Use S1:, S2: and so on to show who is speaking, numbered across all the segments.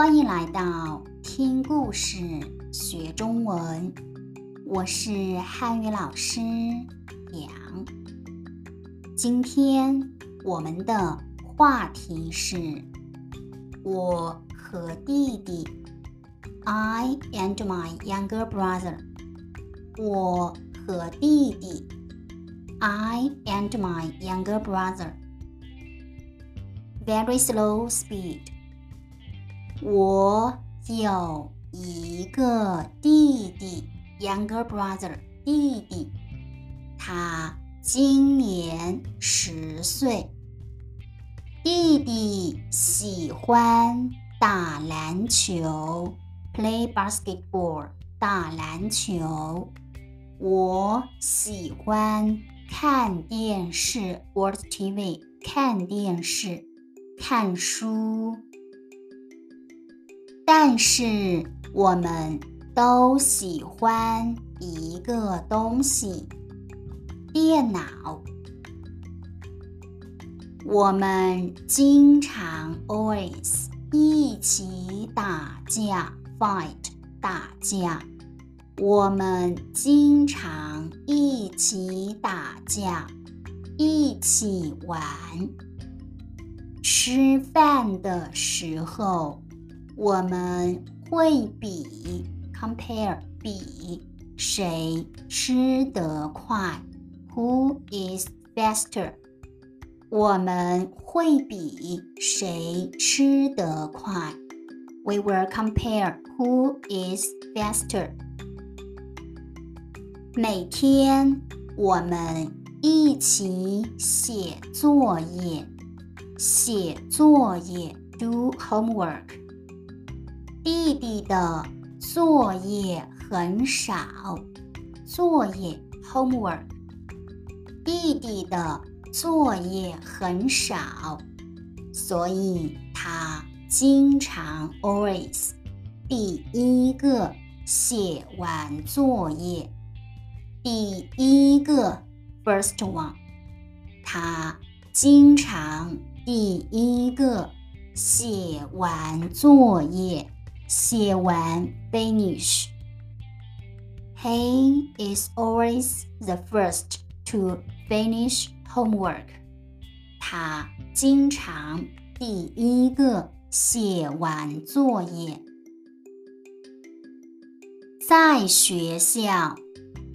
S1: 欢迎来到听故事学中文，我是汉语老师杨。今天我们的话题是我和弟弟，I and my younger brother。我和弟弟，I and my younger brother。Very slow speed。我有一个弟弟，younger brother，弟弟，他今年十岁。弟弟喜欢打篮球，play basketball，打篮球。我喜欢看电视，watch TV，看电视，看书。但是我们都喜欢一个东西——电脑。我们经常 always 一起打架 fight 打架。我们经常一起打架，一起玩。吃饭的时候。我们会比 compare 比谁吃得快，Who is faster？我们会比谁吃得快，We will compare who is faster。每天我们一起写作业，写作业 do homework。 弟弟的作业很少，作业 homework。弟弟的作业很少，所以他经常 always 第一个写完作业，第一个 first one。他经常第一个写完作业。写完 finish. He is always the first to finish homework. 他经常第一个写完作业。在学校，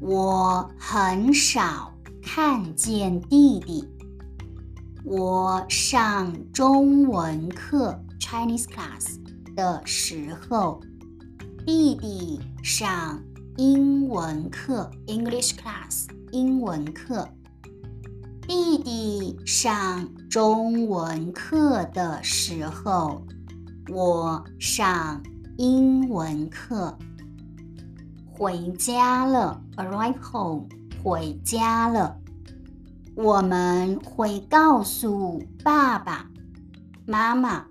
S1: 我很少看见弟弟。我上中文课 Chinese class。 的时候，弟弟上英文课 （English class）。英文课，弟弟上中文课的时候，我上英文课。回家了，arrive home，回家了。我们会告诉爸爸妈妈。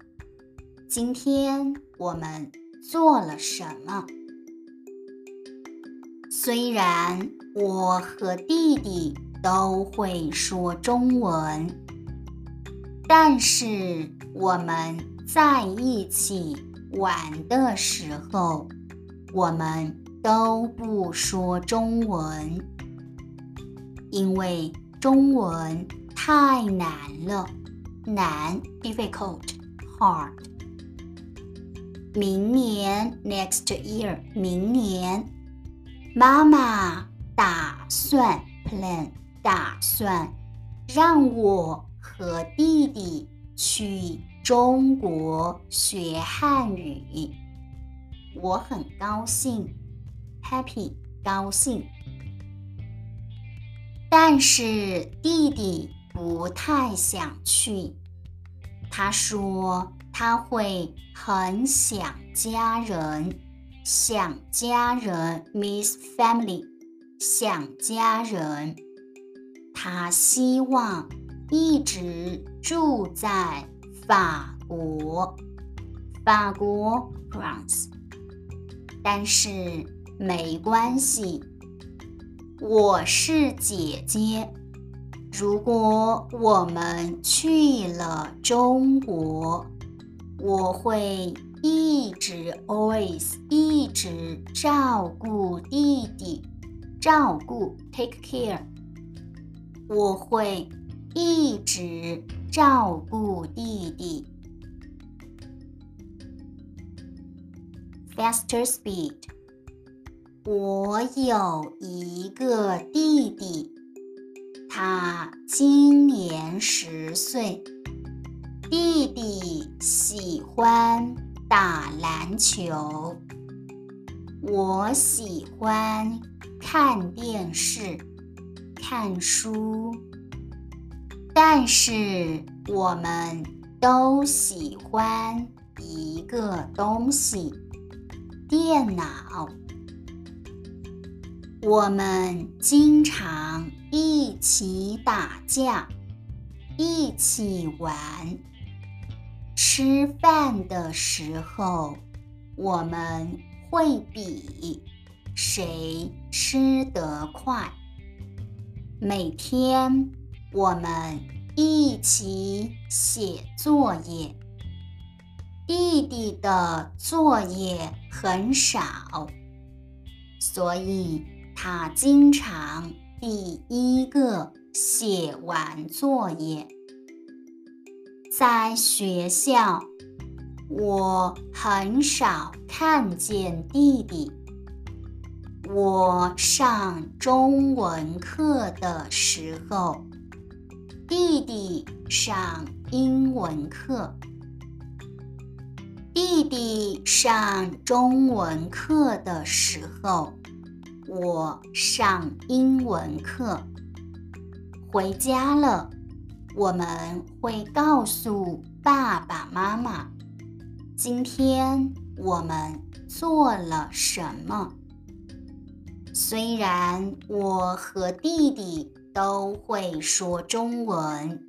S1: 今天我们做了什么？虽然我和弟弟都会说中文，但是我们在一起玩的时候，我们都不说中文，因为中文太难了，难 difficult，hard。明年 next year，明年，妈妈打算 plan 打算让我和弟弟去中国学汉语，我很高兴，happy 高兴，但是弟弟不太想去，他说。他会很想家人，想家人 miss family，想家人。他希望一直住在法国，法国 France。但是没关系，我是姐姐。如果我们去了中国。我会一直 always 一直照顾弟弟，照顾 take care。我会一直照顾弟弟。Faster speed。我有一个弟弟，他今年十岁。弟弟喜欢打篮球，我喜欢看电视、看书，但是我们都喜欢一个东西——电脑。我们经常一起打架，一起玩。吃饭的时候，我们会比谁吃得快。每天我们一起写作业。弟弟的作业很少，所以他经常第一个写完作业。在学校，我很少看见弟弟。我上中文课的时候，弟弟上英文课。弟弟上中文课的时候，我上英文课。回家了。我们会告诉爸爸妈妈，今天我们做了什么。虽然我和弟弟都会说中文，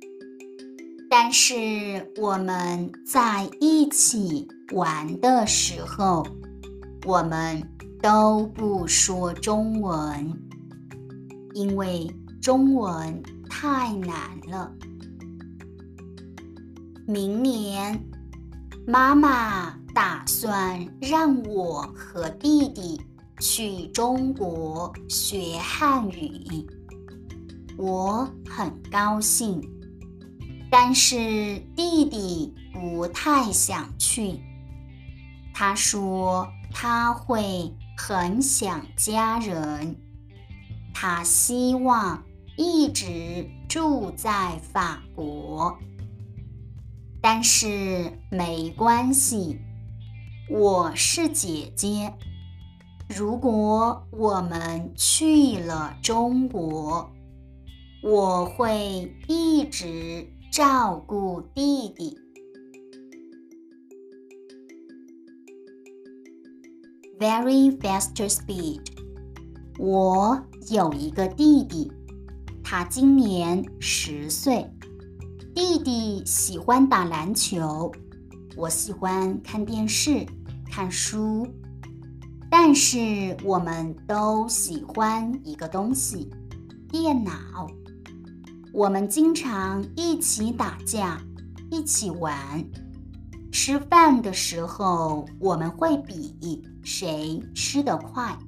S1: 但是我们在一起玩的时候，我们都不说中文，因为中文太难了。明年，妈妈打算让我和弟弟去中国学汉语，我很高兴。但是弟弟不太想去，他说他会很想家人，他希望一直住在法国。但是没关系，我是姐姐。如果我们去了中国，我会一直照顾弟弟。Very fast speed。我有一个弟弟，他今年十岁。弟弟喜欢打篮球，我喜欢看电视、看书，但是我们都喜欢一个东西——电脑。我们经常一起打架，一起玩。吃饭的时候，我们会比谁吃得快。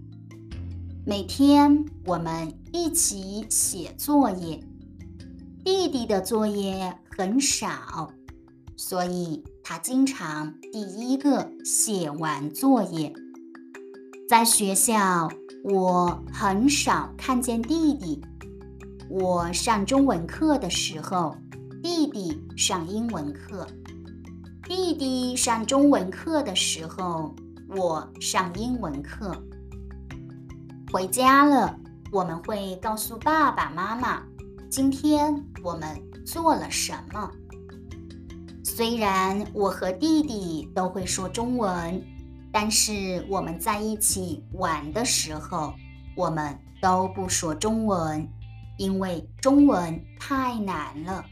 S1: 每天我们一起写作业。弟弟的作业很少，所以他经常第一个写完作业。在学校，我很少看见弟弟。我上中文课的时候，弟弟上英文课；弟弟上中文课的时候，我上英文课。回家了，我们会告诉爸爸妈妈。今天我们做了什么？虽然我和弟弟都会说中文，但是我们在一起玩的时候，我们都不说中文，因为中文太难了。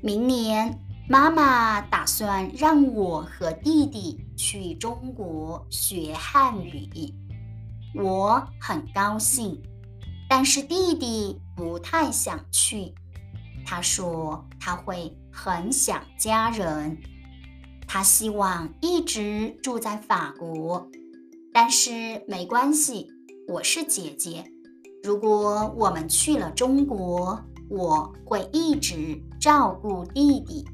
S1: 明年妈妈打算让我和弟弟去中国学汉语，我很高兴。但是弟弟不太想去，他说他会很想家人，他希望一直住在法国，但是没关系，我是姐姐。如果我们去了中国，我会一直照顾弟弟。